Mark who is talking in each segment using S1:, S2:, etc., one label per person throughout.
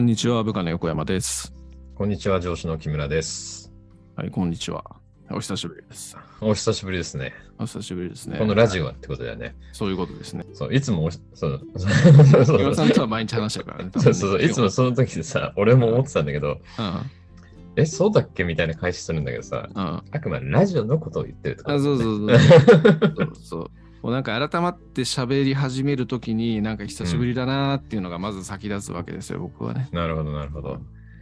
S1: こんにちは、部下の横山です。
S2: こんにちは、上司の木村です。
S1: はい、こんにちは。お久しぶりです。
S2: お久しぶりですね。
S1: お久しぶりですね。
S2: このラジオはってことだよね。
S1: そういうことですね。
S2: そう、いつもおし、そう、そうそう
S1: 木村さんとは毎日話してるからね。
S2: そうそうそう、いつもその時でさ、俺も思ってたんだけど、
S1: うん。
S2: え、そうだっけみたいな返しするんだけどさ、
S1: うん。あ、
S2: あくまでラジオのことを言ってるとか、
S1: そうそうそう。そうそう。もうなんか改まって喋り始めるときに、なんか久しぶりだなーっていうのがまず先立つわけですよ、僕はね。
S2: なるほど、なるほど。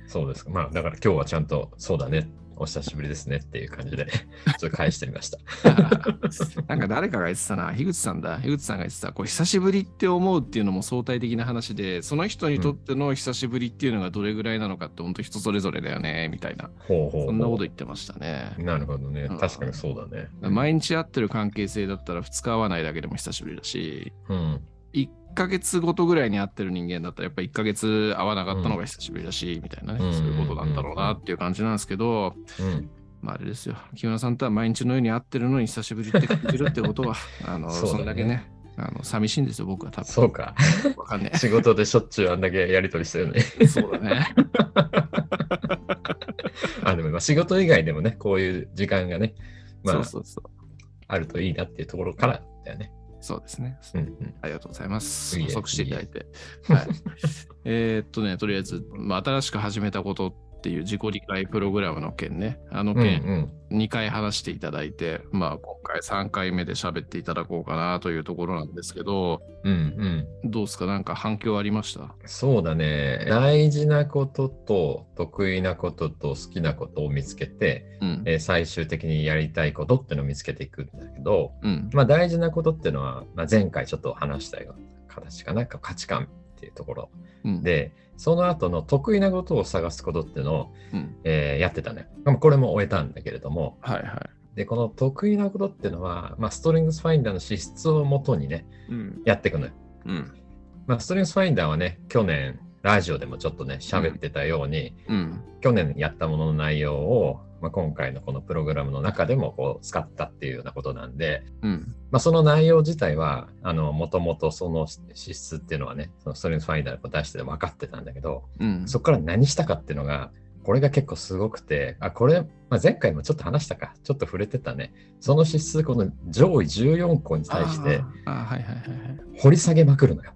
S2: そうですか。まあ、だから今日はちゃんと、そうだね、お久しぶりですねっていう感じで、ちょっと返してみました。
S1: なんか誰かが言ってたな、樋口さんだ。樋口さんが言ってた、こう久しぶりって思うっていうのも相対的な話で、その人にとっての久しぶりっていうのがどれぐらいなのかって、本当人それぞれだよね、みたいな。
S2: ほうほ
S1: そんなこと言ってましたね。
S2: なるほどね
S1: うん。
S2: 確かにそうだね。
S1: 毎日会ってる関係性だったら2日会わないだけでも久しぶりだし、
S2: うん。
S1: 1ヶ月ごとぐらいに会ってる人間だったらやっぱ1ヶ月会わなかったのが久しぶりだし、みたいなね、
S2: うん
S1: そういうことなんだろうなっていう感じなんですけど、
S2: うん。
S1: まああれですよ、木村さんとは毎日のように会ってるのに久しぶりって感じるってことは、あのそ,、
S2: ね
S1: んだけね、あの寂しいんですよ、僕は多分。
S2: そうか。
S1: わかんね
S2: 仕事でしょっちゅうあんだけやりとりしてるね。
S1: え。そうだね。
S2: あ、でもまあ仕事以外でもね、こういう時間がね、まあ、
S1: そうそうそう。
S2: あるといいなっていうところからだよね。
S1: そうですね。
S2: うんうん。
S1: ありがとうございます。補足していただいて。はい、えーっとね、とりあえず、まあ、新しく始めたことっていう自己理解プログラムの件ね、あの
S2: うんう
S1: 件、
S2: ん。
S1: 2回話していただいて、まあ、今回3回目で喋っていただこうかなというところなんですけど、
S2: うんうん。
S1: どうですか？なんか反響ありました？
S2: そうだね。大事なことと得意なことと好きなことを見つけて、
S1: うん。
S2: えー最終的にやりたいことっていうのを見つけていくんだけど、
S1: うん。
S2: まあ大事なことっていうのは、まあ、前回ちょっと話したような形かな、価値観っていうところ。
S1: うん、
S2: で、その後の得意なことを探すことっていうのを、
S1: うん。
S2: えーやってたね。まあこれも終えたんだけれども、
S1: はいは
S2: で、この得意なことっていうのは、まあ、ストリングスファインダーの資質をもとにね、
S1: い。うん。
S2: やっていくのよ。
S1: うん。
S2: まあ、ストリングスファインダーはね、去年、ラジオでもちょっとね、喋ってたように、
S1: うん。
S2: 去年やったものの内容を、まあ、今回のこのプログラムの中でもこう使ったっていうようなことなんで、
S1: うん。
S2: まあ、その内容自体は、あの、もともとその資質っていうのはね、そのストリングスファインダーを出して分かってたんだけど、
S1: うん。
S2: そこから何したかっていうのが、これが結構すごくて、あ、これ、まあ、前回もちょっと話したか、ちょっと触れてたね。その資質、この上位14個に対して掘り下げまくるのよ。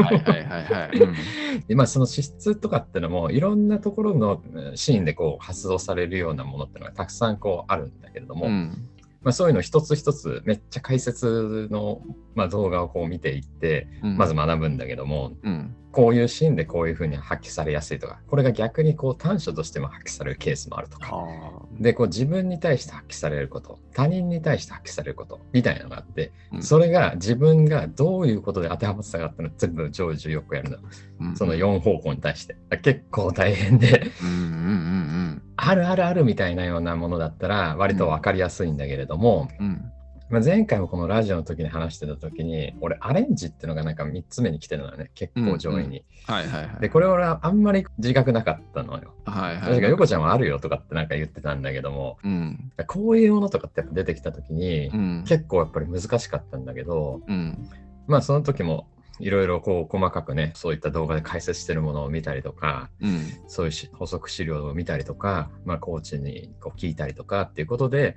S1: はい。はいはいはいはい。うん
S2: でまあ、その資質とかってのも、いろんなところのうんシーンでこう発動されるようなものってのがたくさんこうあるんだけれども、
S1: うん。
S2: まあ、そういうの一つ一つめっちゃ解説の、まあ、動画をこう見ていって、
S1: うん。
S2: まず学ぶんだけども、
S1: うん。
S2: こういうシーンでこういうふうに発揮されやすいとか、これが逆にこう短所としても発揮されるケースもあるとか、
S1: あ。
S2: で、こう自分に対して発揮されること、他人に対して発揮されること、みたいなのがあって、
S1: うん。
S2: それが自分がどういうことで当てはまってたかっていうのを全部上手よくやるの。
S1: ー
S2: その4方向に対して。結構大変で、
S1: うんうんうん
S2: あるあるあるみたいなようなものだったら割と分かりやすいんだけれども、
S1: うん。うん。
S2: まあ、前回もこのラジオの時に話してた時に、俺アレンジっていうのがなんか3つ目に来てるのよね、結構上位に。
S1: はいはいはい。
S2: で、これ俺はあんまり自覚なかったのよ。
S1: はいはい。
S2: 確か横ちゃんはあるよとかってなんか言ってたんだけども、
S1: うん。
S2: こういうものとかってやっぱ出てきた時に、
S1: うん。
S2: 結構やっぱり難しかったんだけど、
S1: うん。
S2: まあその時もいろいろこう細かくね、そういった動画で解説してるものを見たりとか、
S1: うん。
S2: そういうし補足資料を見たりとか、まあコーチにこう聞いたりとかっていうことで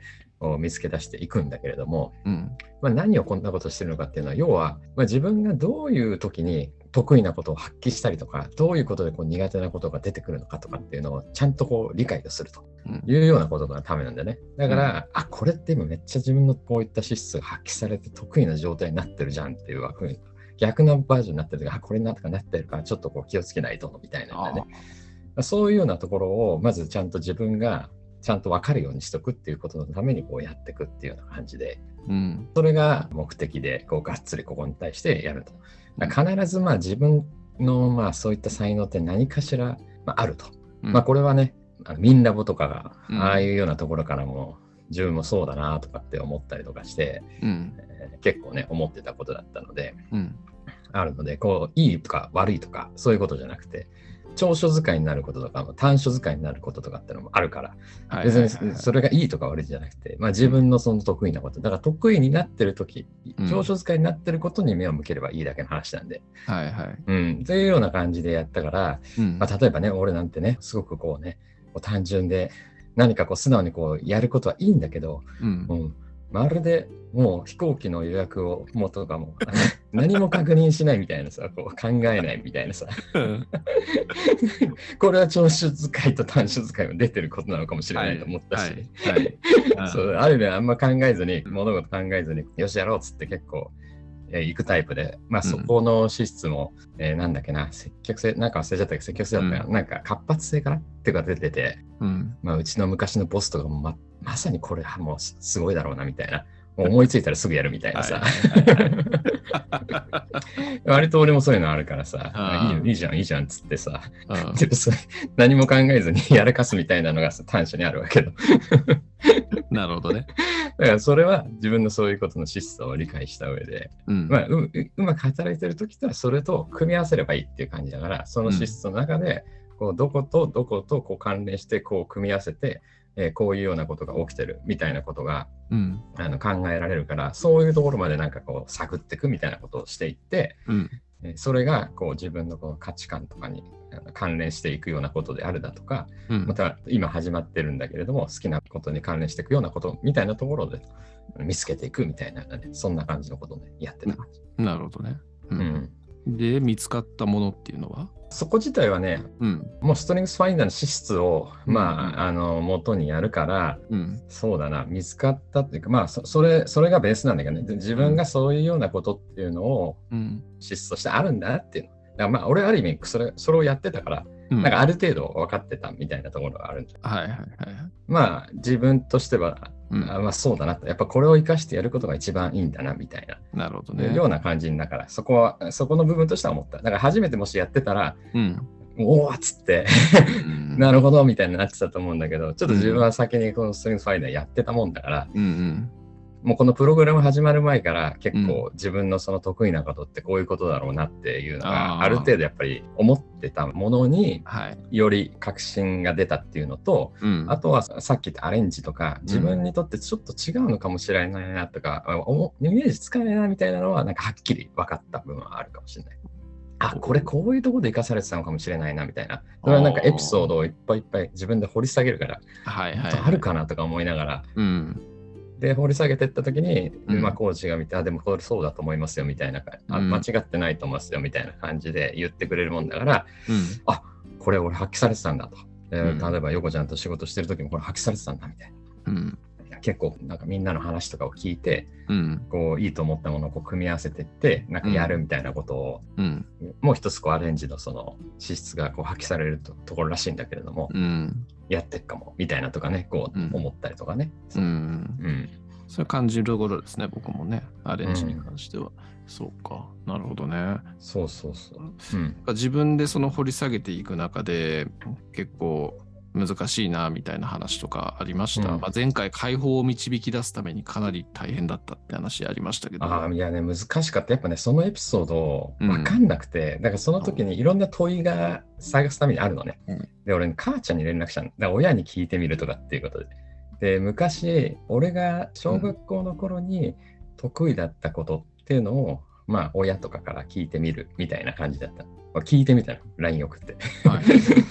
S2: 見つけ出していくんだけれども、
S1: うん。
S2: まあ、何をこんなことしてるのかっていうのは、要は、まあ、自分がどういう時に得意なことを発揮したりとか、どういうことでこう苦手なことが出てくるのかとかっていうのをちゃんとこう理解をすると
S1: うん
S2: いうようなことがためなんだよね。だから、あ、これって今めっちゃ自分のこういった資質が発揮されて得意な状態になってるじゃんっていうふうに、逆なバージョンになってるから、あ、これなんとかなってるから、ちょっとこう気をつけないとみたいなね。そういうようなところを、まずちゃんと自分がちゃんと分かるようにしとくっていうことのためにこうやっていくっていうような感じで、
S1: うん。
S2: それが目的で、こう、がっつりここに対してやると。必ず、まあ、自分の、まあ、そういった才能って何かしら、まあ、あると。
S1: うん
S2: まあ、これはね、ミンラボとかが、
S1: うん
S2: ああいうようなところからも、自分もそうだなとかって思ったりとかして、
S1: うん。
S2: えー結構ね、思ってたことだったので、
S1: うん。
S2: あるので、こう、いいとか悪いとか、そういうことじゃなくて、長所使いになることとか、短所使いになることとかってのもあるから、
S1: はい
S2: 別にそれがいいとか悪いじゃなくて、まあ、自分のその得意なこと、だから得意になってる時
S1: うん。
S2: 長所使いになってることに目を向ければいいだけの話なんで、
S1: はいはい。
S2: うん、というような感じでやったから、
S1: うん。
S2: まあ、例えばね、俺なんてね、すごくこうね、単純で、何かこう素直にこうやることはいいんだけど、
S1: うん。
S2: うん、まるでもう飛行機の予約をもうとかも何も確認しないみたいなさ、こう考えないみたいなさ、これは長所使いと短所使いも出てることなのかもしれないと思ったし、
S1: はい。はい。はい。
S2: そうある意味あんま考えずに、物事考えずに、よしやろうっつって結構、えー行くタイプで、まあ
S1: うん
S2: そこの資質も、えーなんだっけな、積極性、なんか忘れちゃったけど、積極性だったかな、なんか活発性かな？っていうか出てて、
S1: うん。
S2: まあうちの昔のボスとかもままさにこれはもうすすごいだろうなみたいな。思いついたらすぐやるみたいなさ。割と俺もそういうのあるからさ、いいよいいじゃん、いいじゃんっつってさ、何も考えずに やらかすみたいなのがさ短所にあるわけど。
S1: なるほどね。
S2: だからそれは自分のそういうことの資質を理解した上で、
S1: うん。
S2: まあ、うううまく働いてる時とはそれと組み合わせればいいっていう感じだから、その資質の中で、こうどことどことこう関連してこう組み合わせて、えーこういうようなことが起きてるみたいなことが
S1: うん。
S2: あの考えられるから、そういうところまでなんかこう探っていくみたいなことをしていって、
S1: うん。
S2: えーそれがこう自分のこの価値観とかに関連していくようなことであるだとか、
S1: うん。
S2: また今始まってるんだけれども、好きなことに関連していくようなことみたいなところで見つけていくみたいな、ね、そんな感じのことをね、やってた感じ。
S1: なるほどね。う
S2: うんん。
S1: で、見つかったものっていうのは？
S2: そこ自体はね、
S1: うん。
S2: もうストリングスファインダーの資質を、まあ、あの、元にやるから、
S1: うん。
S2: そうだな、見つかったっていうか、まあ、そそれ、それがベースなんだけどね、で自分がそういうようなことっていうのを
S1: うん。
S2: 資質としてあるんだなっていうの。だからまあ、俺ある意味、それ、それをやってたから、
S1: うん
S2: なんかある程度分かってたみたいなところがあるんじゃ
S1: はいはいはい。
S2: まあ、自分としては、
S1: うん
S2: あまあそうだなと、やっぱこれを生かしてやることが一番いいんだな、みたいな、
S1: なるほどね。
S2: ような感じにだから、そこは、そこの部分としては思った。だから初めてもしやってたら、
S1: うん。
S2: おおっつって、
S1: うん
S2: なるほどみたいになってたと思うんだけど、ちょっと自分は先にこのストリングスファイナーやってたもんだから、
S1: うんうん。
S2: もうこのプログラム始まる前から結構自分のその得意なことってこういうことだろうなっていうの
S1: あ
S2: が
S1: ー
S2: ある程度やっぱり思ってたものに
S1: はい。
S2: より確信が出たっていうのと、
S1: うん。
S2: あとはさっき言ったアレンジとか自分にとってちょっと違うのかもしれないなとか、イメージつかないなみたいなのはなんかはっきり分かった部分はあるかもしれない。あ、これこういうところで生かされてたのかもしれないなみたいな。それはなんかエピソードをいっぱいいっぱい自分で掘り下げるから、
S1: はいはい。
S2: あるかなとか思いながら、
S1: うん。
S2: で、掘り下げていったときに、
S1: うん
S2: まあ、コーチが見て、あ、でもこれそうだと思いますよみたいな、あ
S1: うん
S2: 間違ってないと思いますよみたいな感じで言ってくれるもんだから、
S1: うん。
S2: これ俺発揮されてたんだと。で
S1: うん
S2: 例えば、横ちゃんと仕事してる時もこれ発揮されてたんだみたい
S1: うん。
S2: な。結構、なんかみんなの話とかを聞いて、
S1: うん。
S2: こう、いいと思ったものをこう組み合わせていって、なんかやるみたいなことを、
S1: うん。
S2: もう一つこうアレンジのその資質がこう発揮されるとところらしいんだけれども、
S1: うん。
S2: やってっかもみたいなとかね、こう
S1: うん
S2: 思ったりとかね。
S1: うん。
S2: うん
S1: それ感じるところですね、僕もね。アレンジに関しては。そうか。なるほどね。
S2: そうそうそう。うん
S1: 自分でその掘り下げていく中で結構難しいなみたいな話とかありました。
S2: うん
S1: まあ、前回解放を導き出すためにかなり大変だったって話ありましたけど。
S2: ああ、いやね、難しかった。やっぱね、そのエピソード分かんなくて、だからその時にいろんな問いが探すためにあるのね。
S1: うん
S2: で、俺、母ちゃんに連絡したの。だから親に聞いてみるとかっていうことで。で、昔、俺が小学校の頃に得意だったことっていうのを、まあ、親とかから聞いてみるみたいな感じだった。まあ聞いてみたの、LINE 送って。
S1: はい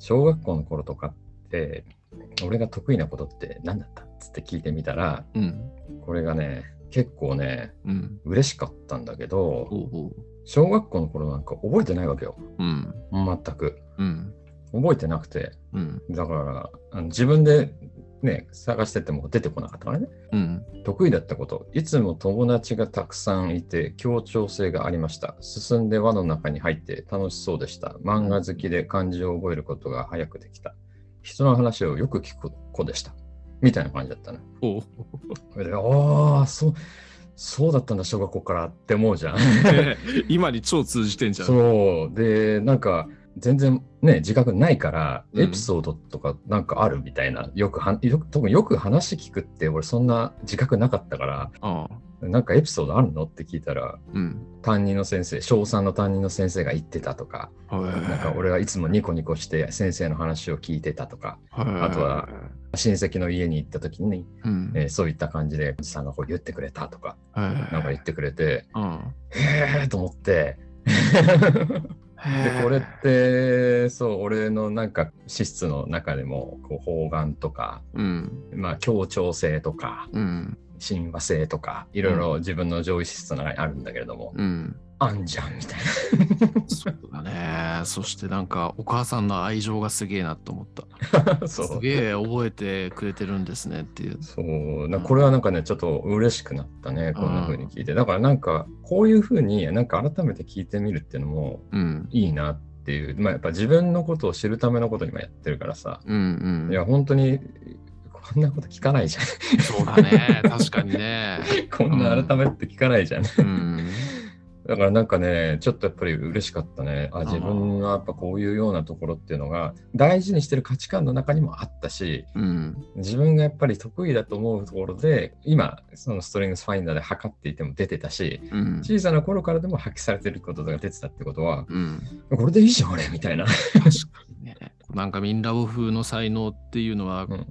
S2: 小学校の頃とかって、俺が得意なことって何だったっつって聞いてみたら、
S1: うん。
S2: これがね、結構ね、
S1: うん。
S2: 嬉しかったんだけど、小学校の頃なんか覚えてないわけよ。
S1: う。うん。
S2: 全く。
S1: うん。
S2: 覚えてなくて。
S1: うん。
S2: だから、自分でね、探してても出てこなかったからね。
S1: うん。
S2: 得意だったこと。いつも友達がたくさんいて協調性がありました。進んで輪の中に入って楽しそうでした。漫画好きで漢字を覚えることが早くできた。人の話をよく聞く子でした。みたいな感じだったね。
S1: ほう
S2: それでああ、そう、そうだったんだ、小学校からって思うじゃん。
S1: 今に超通じてんじゃん。
S2: そう。で、なんか、全然ね、自覚ないから、
S1: うん
S2: エピソードとかなんかあるみたいな、よくは、よく、特によく話聞くって、俺そんな自覚なかったから、
S1: ああ
S2: なんかエピソードあるのって聞いたら、
S1: うん。
S2: 担任の先生、小3の担任の先生が言ってたとか、
S1: な
S2: なんか俺はいつもニコニコして先生の話を聞いてたとか、あとは、親戚の家に行った時に、
S1: うん。
S2: えーそういった感じで、おじさんがこう言ってくれたとか、
S1: な
S2: なんか言ってくれて、
S1: うん。
S2: へーと思って、で
S1: で
S2: これってそう俺のなんか資質の中でもこう方眼とか、
S1: うん。
S2: まあ、協調性とか
S1: うん。
S2: 親和性とかいろいろ自分の上位資質の中にあるんだけれども、
S1: うん。
S2: あんじゃんみたい
S1: そうだね。そしてなんかお母さんの愛情がすげえなと思った。す
S2: う
S1: げえ覚えてくれてるんですねっていう。
S2: そうなこれはなんかねちょっと嬉しくなったねこんな風に聞いてだからなんかこういう風になんか改めて聞いてみるっていうのも
S1: うん。
S2: いいなっていうまあやっぱ自分のことを知るためのことにもやってるからさ
S1: うんうん。
S2: いや本当にこんなこと聞かないじゃん
S1: そうだね。確かにね。
S2: こんな改めて聞かないじゃん。
S1: うん。
S2: だからなんかね、ちょっとやっぱり嬉しかったね。あ自分がやっぱこういうようなところっていうのが大事にしてる価値観の中にもあったし、
S1: うん。
S2: 自分がやっぱり得意だと思うところで、今、そのストレングスファインダーで測っていても出てたし、
S1: うん。
S2: 小さな頃からでも発揮されてることが出てたってことは、
S1: うん。
S2: これでいいじゃん、俺みたいな。
S1: 確かにね。なんかミンラボ風の才能っていうのは、
S2: うん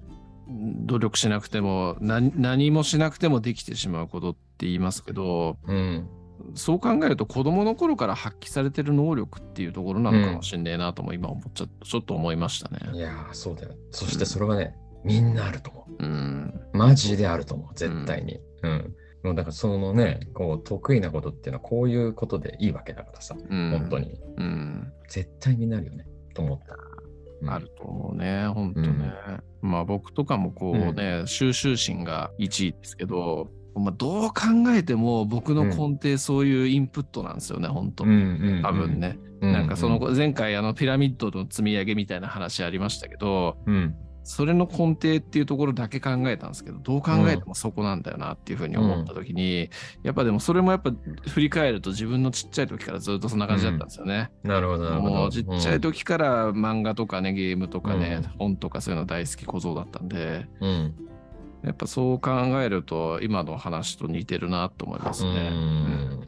S1: 努力しなくても何何もしなくてもできてしまうことって言いますけど
S2: うん。
S1: そう考えると子供の頃から発揮されてる能力っていうところなのかもしれねえなとも今思っちゃちょっと思いましたね。
S2: いやー、そうだよ。そしてそれはね、みんなあると思う。
S1: うん。
S2: マジであると思う、絶対に。うん。もうだからそのね、こう得意なことっていうのはこういうことでいいわけだからさ、
S1: うん。
S2: 本当。に。
S1: うん。
S2: 絶対になるよね、と思った。うん
S1: あると思うね、本当ね。まあ僕とかもこうね、収集心が1位ですけど、まあ、どう考えても僕の根底そういうインプットなんですよね、本当。
S2: うんうんうん
S1: 多分。ね。
S2: う
S1: なんかその、前回あのピラミッドの積み上げみたいな話ありましたけど、
S2: うん。
S1: それの根底っていうところだけ考えたんですけど、どう考えてもそこなんだよなっていうふうに思った時に、やっぱでもそれもやっぱ振り返ると自分のちっちゃい時からずっとそんな感じだったんですよね。
S2: なるほど、なるほど。
S1: もうちっちゃい
S2: と。
S1: 時から漫画とかね、ゲームとかね、
S2: うん
S1: 本とかそういうの大好き小僧だったんで、
S2: うん。
S1: やっぱそう考えると今の話と似てるなと思います
S2: う
S1: ね。
S2: ん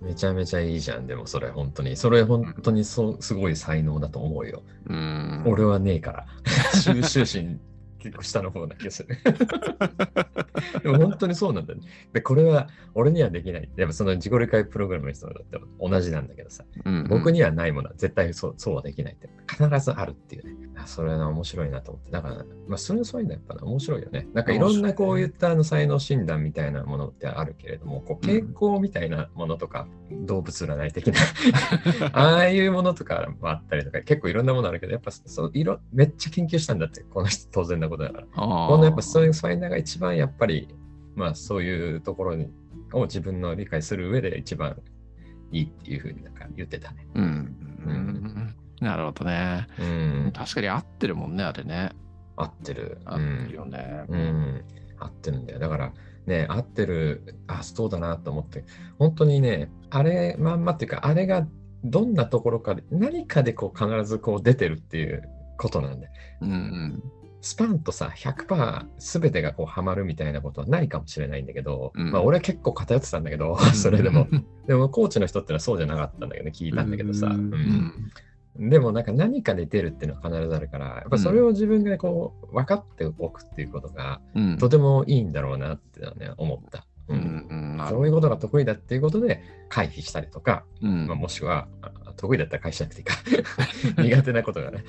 S2: めちゃめちゃいいじゃん、でもそれ本当に。それ本当にそうすごい才能だと思うよ。
S1: うん。
S2: 俺はねえから。収集心結構下の方な気がする。でも本当にそうなんだよね。で、これは俺にはできない。やっぱその自己理解プログラムの人だって同じなんだけどさ。
S1: うん
S2: 僕にはないものは絶対そうそうはできないって。必ずあるっていうね。あそれは面白いなと思って。だから、まあ、それはそういうのやっぱな面白いよね。なんかいろんなこういったあの才能診断みたいなものってあるけれども、こう傾向みたいなものとか、動物占い的な、ああいうものとかもあったりとか、結構いろんなものあるけど、やっぱそう色めっちゃ研究したんだって、この人当然なことだから。のやっぱそういうファインダーが一番やっぱり、まあそういうところにを自分の理解する上で一番いいっていうふうになんか言ってたね。
S1: うん。
S2: う
S1: うんなるほどね。
S2: うん。
S1: 確かに合ってるもんね、あれね。
S2: 合ってる。
S1: 合ってるよね。
S2: うん。うん。合ってるんだよ。だからね、合ってる、あ、そうだなと思って、本当にね、あれまんまっていうか、あれがどんなところかで、何かでこう必ずこう出てるっていうことなんで。
S1: うんうん。
S2: スパンとさ、100%全てがこうハマるみたいなことはないかもしれないんだけど、
S1: うん。
S2: まあ俺は結構偏ってたんだけど、それでも。でもコーチの人ってのはそうじゃなかったんだけどね、聞いたんだけどさ。
S1: う
S2: うん。ん。でもなんか何かで出るっていうのは必ずあるから、やっぱそれを自分がこう分かっておくっていうことが
S1: うん。
S2: とてもいいんだろうなってね、思った。う
S1: うん
S2: そういうことが得意だっていうことで回避したりとか、
S1: うん。
S2: まあ、もしくはあ得意だったら回避しなくていいか 苦手なことがね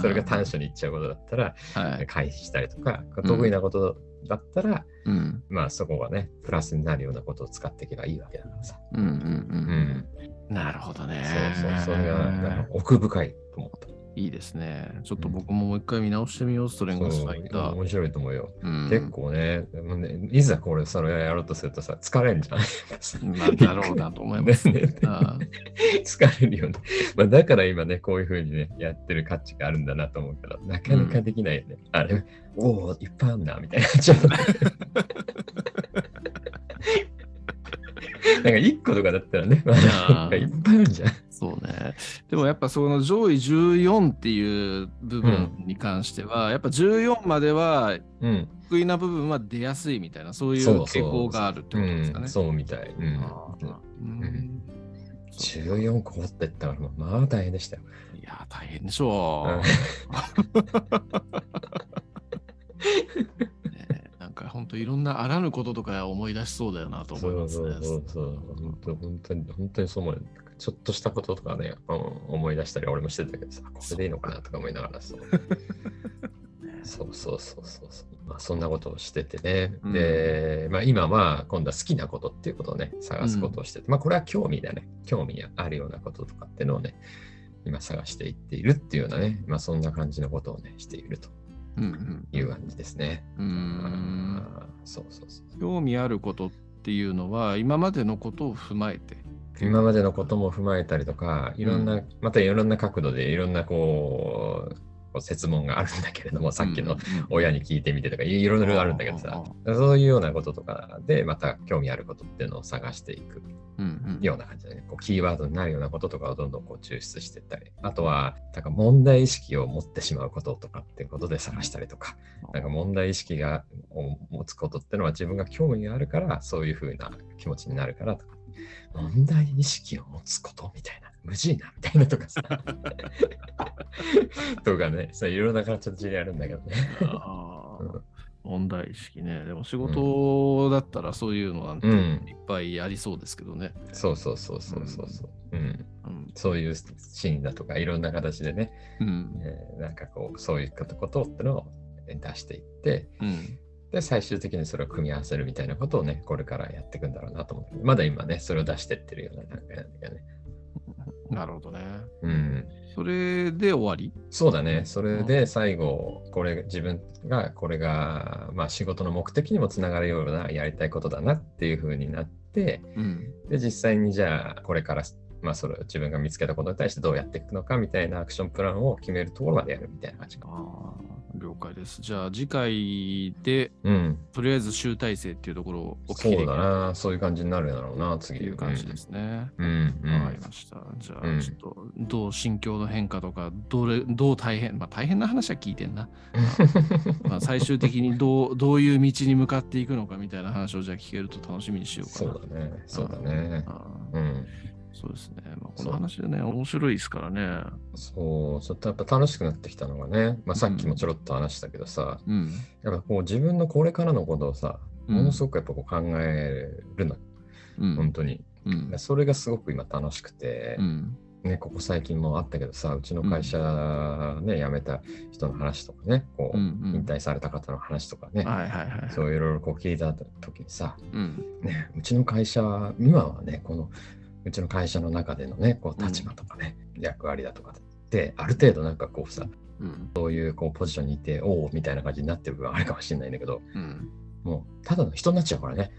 S2: それが短所にいっちゃうことだったら
S1: はい。
S2: 回避したりとか得意なことだったら、
S1: うん。
S2: まあそこがねプラスになるようなことを使っていけばいいわけだからさ、
S1: うんうんう。
S2: うんん、
S1: なるほどね。
S2: そうそうそれが奥深いと思った
S1: いいですね。ちょっと僕ももう一回見直してみよう、ストレングスファイター。
S2: 面白いと思うよ、
S1: うん
S2: 結構ねねいざこれそれやろうとするとさ疲れんじゃん
S1: まあ、だろうなと思います。
S2: ね
S1: あ
S2: 疲れるよね。まあ、だから今ね、こういうふうにね、やってる価値があるんだなと思うけど、なかなかできないよね。あれ、おお、いっぱいあるな、みたいな。ちょっとか1個とかだったらね、まあ、いっぱいあるじゃん。
S1: そうね。でもやっぱその上位14っていう部分に関しては、やっぱ14までは
S2: うん。
S1: 得意な部分は出やすいみたいな、そういう傾向があるってことですかね。
S2: うん、そうみたい。うん
S1: うん
S2: ん
S1: そう
S2: 14個持ってったら、まあ大変でしたよ。
S1: いや、大変でしょう。か本当いろんなあらぬこととか思い出しそうだよなと思いますね。
S2: そうそうそうそう。本当に、本当にそう思うよ。ちょっとしたこととかね、うん思い出したり、俺もしてたけどさ、これでいいのかなとか思いながらそう。そうそうそうそうそう。まあそんなことをしててね。
S1: うん
S2: で、まあ今は今度は好きなことっていうことをね、探すことをしてて、まあこれは興味だね。興味があるようなこととかっていうのをね、今探していっているっていうようなね、まあそんな感じのことをね、していると
S1: うんうん
S2: いう感じですね。
S1: うーん
S2: そうそうそう。
S1: 興味あることっていうのは今までのことを踏まえて。
S2: 今までのことも踏まえたりとか、いろんな、
S1: う
S2: またいろんな角度でいろんなこう、こう説問があるんだけれども、さっきの親に聞いてみてとか、いろいろあるんだけどさ、そういうようなこととかで、また興味あることっていうのを探していくような感じでね、こうキーワードになるようなこととかをどんどんこう抽出していったり、あとは、なんか問題意識を持ってしまうこととかっていうことで探したりとか、なんか問題意識がを持つことっていうのは自分が興味があるから、そういうふうな気持ちになるからとか、問題意識を持つことみたいな、無事なみたいなとかさ、とかね、そういろんな形であるんだけどね。
S1: あ問題意識ね。でも仕事だったらそういうのなんいっぱいありそうですけどね。
S2: そうそうそうそうそうそう、うん。
S1: うん
S2: そういうシーンだとか、いろんな形でね、
S1: うん
S2: えーなんかこう、そういうことってのを出していって、
S1: うん
S2: で、最終的にそれを組み合わせるみたいなことをね、これからやっていくんだろうなと思って、まだ今ね、それを出してってるような段階なんだけどね。
S1: なるほどね。
S2: うん。
S1: それで終わり？
S2: そうだね。それで最後、これ、自分が、これが、まあ仕事の目的にもつながるようなやりたいことだなっていう風になって、
S1: うん
S2: で、実際にじゃあ、これから、まあそれを自分が見つけたことに対してどうやっていくのかみたいなアクションプランを決めるところまでやるみたいな感じか。
S1: あー了解です。じゃあ次回で
S2: うん。
S1: とりあえず集大成っていうところをお聞き
S2: そう
S1: できる
S2: だな。そういう感じになるだろうな、
S1: と
S2: 次。
S1: いう感じですね。
S2: うん。うん。
S1: わかりました。じゃ
S2: うん
S1: あちょっとどう心境の変化とかどれどう大変まあ大変な話は聞いてんな。まあ最終的にどうどういう道に向かっていくのかみたいな話をじゃあ聞けると楽しみにしようか
S2: そ
S1: な。
S2: うだね。そうだね。うん。
S1: そうですね。まあ、この話でね、面白いですからね。
S2: そう、ちょっとやっぱ楽しくなってきたのがね、まあ、さっきもちょろっと話したけどさ、
S1: うん。
S2: やっぱこう自分のこれからのことをさ、
S1: うん
S2: ものすごくやっぱこう考えるの、
S1: うん。
S2: 本当に。
S1: うん。
S2: それがすごく今楽しくて
S1: う、ん。
S2: ね、ここ最近もあったけどさ、うちの会社ね、辞めた人の話とかね、こう、
S1: うんうん
S2: 引退された方の話とかね、
S1: はいはいはい。
S2: そういろいろこう聞いた時にさ、
S1: うん。
S2: ね、うちの会社は、今はね、このうちの会社の中でのね、こう立場とかね、役割だとかって、ある程度なんかこうさ、
S1: うん。
S2: そういうこうポジションにいて、おおみたいな感じになってる部分あるかもしれないんだけど、
S1: うん。
S2: もうただの人になっちゃうからね。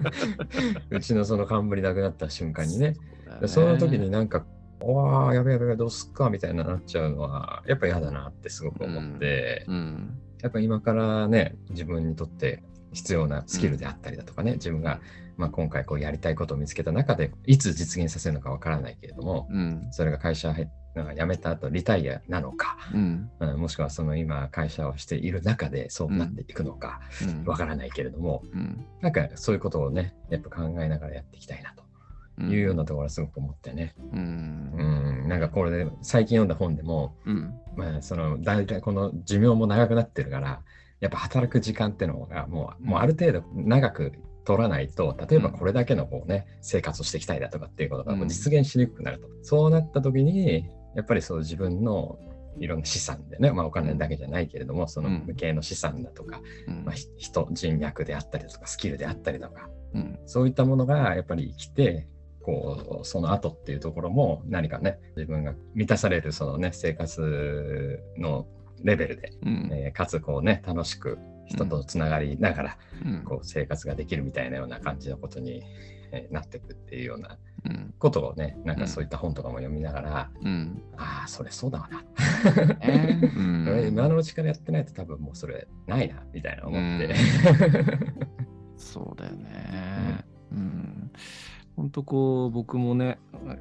S2: うちのその冠なくなった瞬間にね。でその時になんか、わあ、やべえやべえ、どうすっかみたいななっちゃうのは、やっぱ嫌だなってすごく思って、
S1: うん。
S2: やっぱ今からね、自分にとって必要なスキルであったりだとかね、自分が、まあ、今回こうやりたいことを見つけた中で、いつ実現させるのかわからないけれども、
S1: うん。
S2: それが会社入っなんか辞めた後リタイアなのか、
S1: うん。
S2: うんもしくはその今会社をしている中でそうなっていくのか
S1: うん。
S2: わからないけれども、
S1: うん。
S2: なんかそういうことをね、やっぱ考えながらやっていきたいなというようなところはすごく思ってね。
S1: う。
S2: うんん、なんかこれで最近読んだ本でも、
S1: うん。
S2: まあその大体この寿命も長くなってるから、やっぱ働く時間ってのがもう,、
S1: うん。
S2: もうある程度長く取らないと、例えば
S1: うん。
S2: これだけのこうね、生活をしていきたいだとかっていうことがもう
S1: うん
S2: 実現しにくくなると。そうなった時に、やっぱりそう自分のいろんな資産でね、まあお金だけじゃないけれども、その
S1: うん
S2: 無形の資産だとか、
S1: うん。
S2: まあ、ひ人、人脈であったりとか、スキルであったりとか、
S1: うん。
S2: そういったものがやっぱり生きて、こう、その後っていうところも何かね、自分が満たされるそのね、生活のレベルで、
S1: うん。
S2: えーかつこうね、楽しく人とつながりながら、
S1: うん。
S2: こう生活ができるみたいなような感じのことに、えーなっていくっていうような
S1: うん。
S2: ことをね、なんかそういった本とかも読みながら、
S1: うん。
S2: ああ、それそうだわな。
S1: えー うん
S2: 今のうちからやってないと多分もうそれないな、みたいな思って。
S1: そうだよね。うん。本当こう僕もね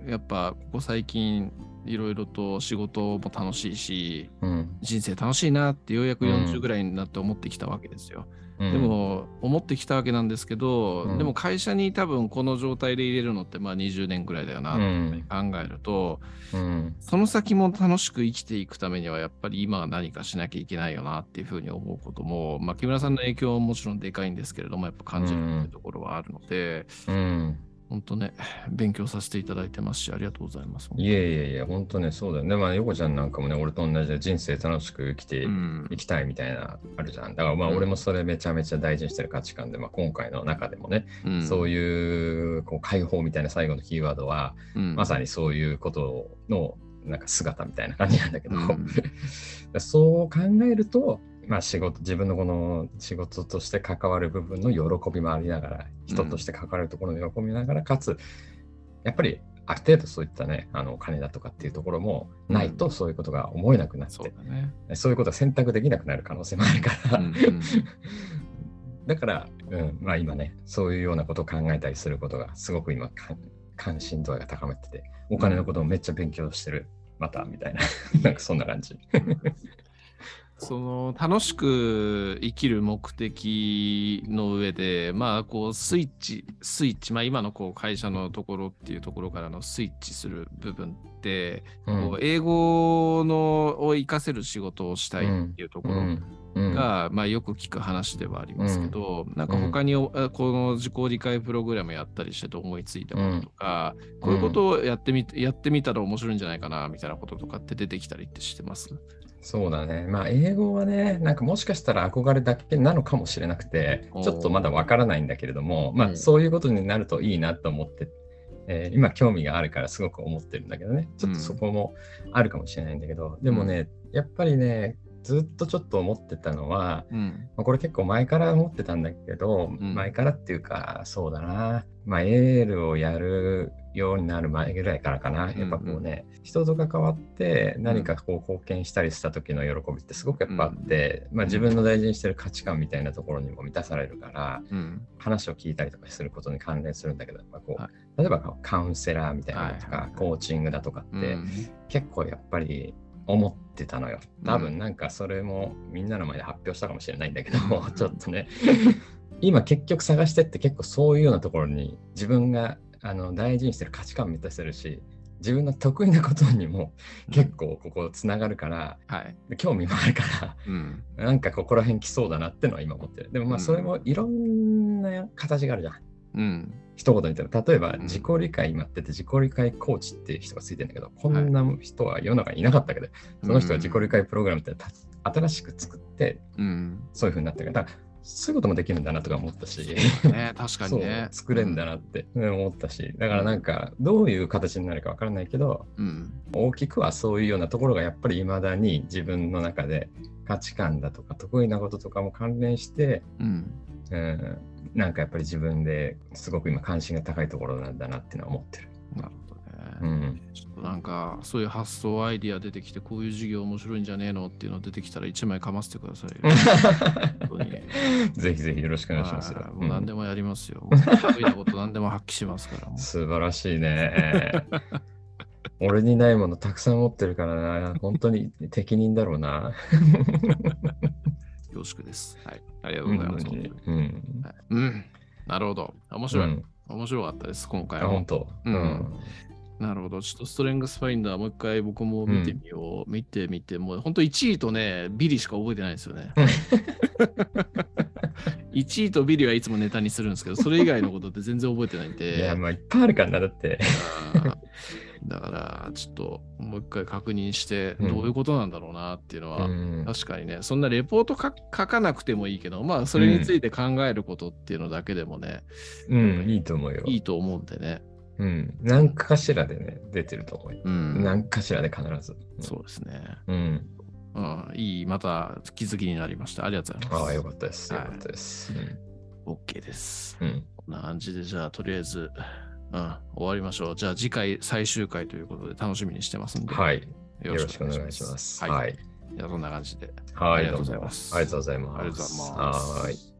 S1: やっぱここ最近いろいろと仕事も楽しいし
S2: うん。
S1: 人生楽しいなってようやく
S2: うん
S1: 40ぐらいになって思ってきたわけですよ。
S2: うん
S1: で、も思ってきたわけなんですけど、
S2: うん
S1: でも会社に多分この状態で入れるのってまあ20年ぐらいだよな
S2: う
S1: って
S2: ん。
S1: 考えると、
S2: うん。
S1: その先も楽しく生きていくためにはやっぱり今は何かしなきゃいけないよなっていうふうに思うことも、まあ、木村さんの影響はもちろんでかいんですけれどもやっぱ感じるっていうところはあるので、
S2: うん。
S1: 本当ね勉強させていただいてますしありがとうございます。
S2: いえいえいえ、本当ね、そうだよね。まあ、横ちゃんなんかもね、俺と同じで人生楽しく生きて
S1: うん
S2: いきたいみたいな、あるじゃん。だからまあ、
S1: うん
S2: 俺もそれめちゃめちゃ大事にしてる価値観で、まあ、今回の中でもね、
S1: うん
S2: そういうこう解放みたいな最後のキーワードは、
S1: うん
S2: まさにそういうことのなんか姿みたいな感じなんだけど、
S1: うん
S2: そう考えると、まあ、仕事自分のこの仕事として関わる部分の喜びもありながら人として関わるところの喜びながら、かつやっぱりある程度そういったねあのお金だとかっていうところもないとそういうことが思えなくなって、
S1: そうだね。
S2: そういうことが選択できなくなる可能性もあるから、
S1: うんうん。
S2: だから、うんまあ、今ねそういうようなことを考えたりすることがすごく今か関心度が高めててお金のこともめっちゃ勉強してる、またみたいな。なんかそんな感じ。
S1: その楽しく生きる目的の上で、まあ、こうスイッチ、スイッチ、まあ、今のこう会社のところっていうところからのスイッチする部分って、
S2: うん。
S1: こう英語のを活かせる仕事をしたいっていうところ
S2: うん。うん。
S1: が、まあ、よく聞く話ではありますけど、なんか他にこの自己理解プログラムやったりしてて思いついたこととか、こういうことをやってみやってみたら面白いんじゃないかなみたいなこととかって出てきたりってしてます？
S2: そうだね。まあ、英語はね、なんかもしかしたら憧れだけなのかもしれなくて、ちょっとまだわからないんだけれども、まあ、
S1: うん。
S2: そういうことになるといいなと思って、えー今興味があるからすごく思ってるんだけどね、ちょっとそこもあるかもしれないんだけど、でもね、やっぱりね、ずっとちょっと思ってたのは、
S1: うん。
S2: まあ、これ結構前から思ってたんだけど、
S1: ん。
S2: 前からっていうか、そうだな、まあ、エールをやるようになる前ぐらいからかな、やっぱこうね、人と関わって何かこう貢献したりした時の喜びってすごくやっぱあって、まあ、自分の大事にしてる価値観みたいなところにも満たされるから、
S1: うん。
S2: 話を聞いたりとかすることに関連するんだけど、やっぱこう、
S1: は
S2: 例えばカウンセラーみたいなのとか、
S1: はい
S2: コーチングだとかって、
S1: うん。
S2: 結構やっぱり思ってたのよ。多
S1: うん。
S2: 分なんかそれもみんなの前で発表したかもしれないんだけども、ちょっとね。今結局探してって結構そういうようなところに自分があの大事にしてる価値観を満たせるし、自分の得意なことにも結構ここつながるから、
S1: はい。
S2: 興味もあるから、
S1: うん。
S2: なんかここら辺来そうだなってのは今思ってる。でもまあ
S1: うん
S2: それもいろんな形があるじゃん。
S1: うん。
S2: 一言で言ったら、例えば
S1: うん
S2: 自己理解今ってて自己理解コーチっていう人がついてるんだけど、こんな人は世の中にいなかったけど、その人が自己理解プログラムってた新しく作って、
S1: うん。
S2: そういう風になってるからそういうこともできるんだなとか思ったし、
S1: ね、確かにね。
S2: 作れんだなって思ったし、だからなんかどういう形になるかわからないけど、
S1: うん。
S2: 大きくはそういうようなところがやっぱり未だに自分の中で価値観だとか得意なこととかも関連して、
S1: うん。
S2: うん、なんかやっぱり自分ですごく今関心が高いところなんだなっていうのは思ってる。う
S1: ね。
S2: ん
S1: ちょっとなんか、そういう発想アイディア出てきて、こういう授業面白いんじゃねえのっていうの出てきたら、一枚かませてください
S2: ぜひぜひよろしくお願いします。
S1: もう何で
S2: も、
S1: もやりますよ。得意なこと何でも発揮しますから。
S2: 素晴らしいね。俺にないものたくさん持ってるからな。本当に適任だろうな。
S1: 恐縮です。はい。ありがとう
S2: うん
S1: ございます。
S2: うん。
S1: はいうん。なるほど。面白い。
S2: うん
S1: 面白かったです、今回
S2: あ、
S1: は
S2: 本。当。
S1: うんなるほど。ちょっとストレングスファインダー、もう一回僕も見てみよう。見てみて、もう本当1位とね、ビリしか覚えてないですよね。1位とビリはいつもネタにするんですけど、それ以外のことって全然覚えてないん
S2: い
S1: で。
S2: や、まあ、いっぱいあるからな、だって。
S1: だから、ちょっともう一回確認して、
S2: うん
S1: どういうことなんだろうなっていうのは、
S2: うん
S1: 確かにね、そんなレポートか書かなくてもいいけど、まあ、それについて考えることっていうのだけでもね、
S2: うん、いいと思うよ。
S1: いいと思うんでね。
S2: うん。何かしらでね、出てると思うよ。
S1: うん。
S2: 何かしらで必ず。
S1: そうですね。
S2: うん。
S1: うん、いい、また気づきになりました。ありがとうございます。
S2: ああ、よかったです。よ
S1: はい
S2: かったです。
S1: OK です。
S2: うん。うん
S1: こんな感じで、じゃあ、とりあえず、うん、終わりましょう。じゃあ、次回最終回ということで楽しみにしてますんで、
S2: はい。
S1: よ
S2: よろしくお願いします。
S1: はい。
S2: はい。
S1: じゃあ、そんな感じで。
S2: はい。
S1: ありがとうございます
S2: ありがとうございます。
S1: ありがとうございます。
S2: はい。